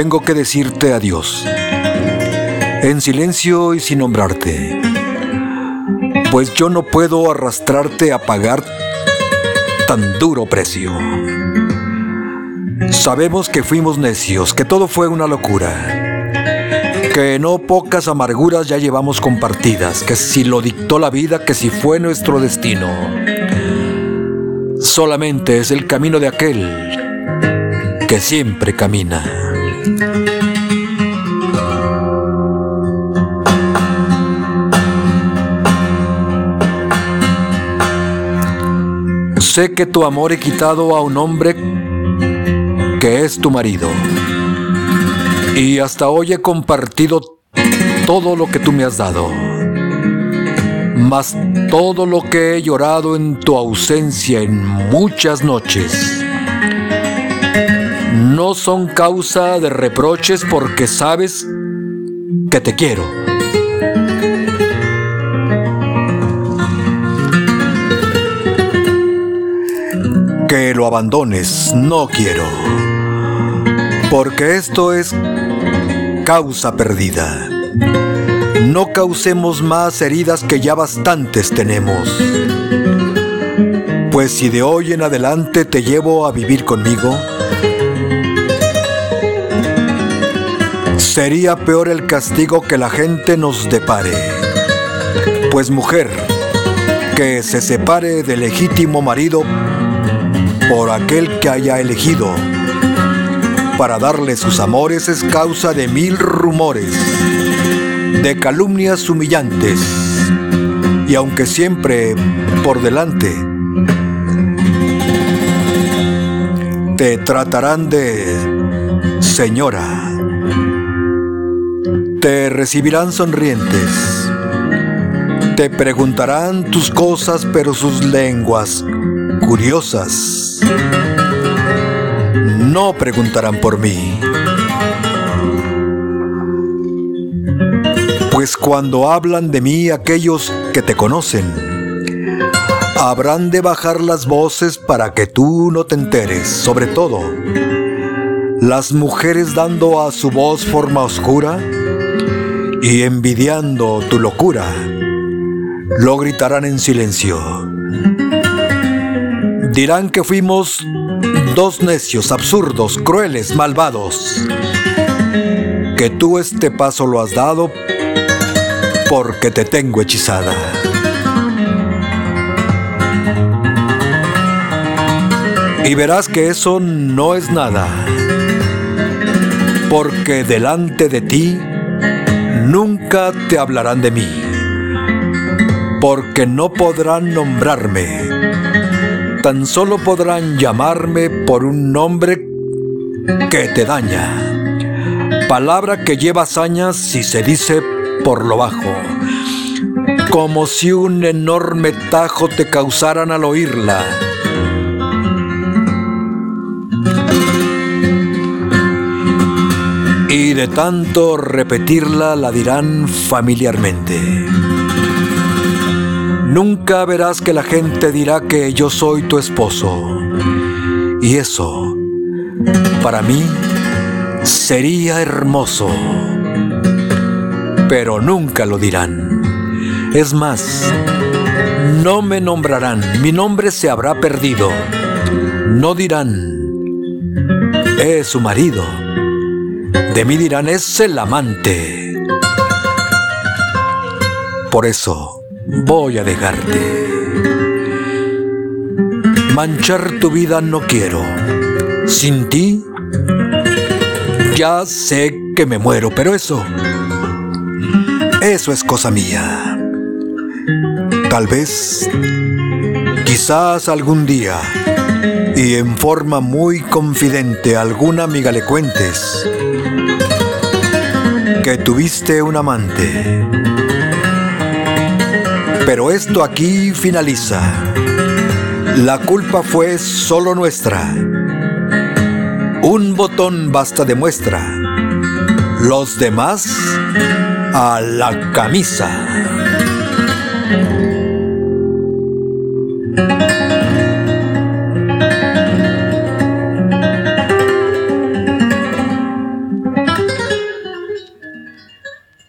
tengo que decirte adiós, en silencio y sin nombrarte, pues yo no puedo arrastrarte a pagar tan duro precio. Sabemos que fuimos necios, que todo fue una locura, que no pocas amarguras ya llevamos compartidas, que si lo dictó la vida, que si fue nuestro destino. Solamente es el camino de aquel que siempre camina. Sé que tu amor he quitado a un hombre que es tu marido. Y hasta hoy he compartido todo lo que tú me has dado. Mas todo lo que he llorado en tu ausencia en muchas noches no son causa de reproches porque sabes que te quiero. Que lo abandones, no quiero porque esto es causa perdida. No causemos más heridas que ya bastantes tenemos. Pues si de hoy en adelante te llevo a vivir conmigo, sería peor el castigo que la gente nos depare. Pues mujer, que se separe del legítimo marido por aquel que haya elegido para darle sus amores es causa de mil rumores, de calumnias humillantes, y aunque siempre por delante te tratarán de señora, te recibirán sonrientes, te preguntarán tus cosas, pero sus lenguas curiosas no preguntarán por mí. Pues cuando hablan de mí aquellos que te conocen, habrán de bajar las voces para que tú no te enteres, sobre todo las mujeres dando a su voz forma oscura y envidiando tu locura, lo gritarán en silencio. Dirán que fuimos dos necios, absurdos, crueles, malvados, que tú este paso lo has dado porque te tengo hechizada. Y verás que eso no es nada, porque delante de ti nunca te hablarán de mí, porque no podrán nombrarme tan solo podrán llamarme por un nombre que te daña. Palabra que lleva hazañas si se dice por lo bajo. Como si un enorme tajo te causaran al oírla. Y de tanto repetirla la dirán familiarmente. Nunca verás que la gente dirá que yo soy tu esposo. Y eso, para mí, sería hermoso. Pero nunca lo dirán. Es más, no me nombrarán, mi nombre se habrá perdido. No dirán, es su marido. De mí dirán, es el amante. Por eso, voy a dejarte. Manchar tu vida no quiero. Sin ti, ya sé que me muero, pero eso, eso es cosa mía. Tal vez, quizás algún día, y en forma muy confidente alguna amiga le cuentes que tuviste un amante. Pero esto aquí finaliza. La culpa fue solo nuestra. Un botón basta de muestra. Los demás a la camisa.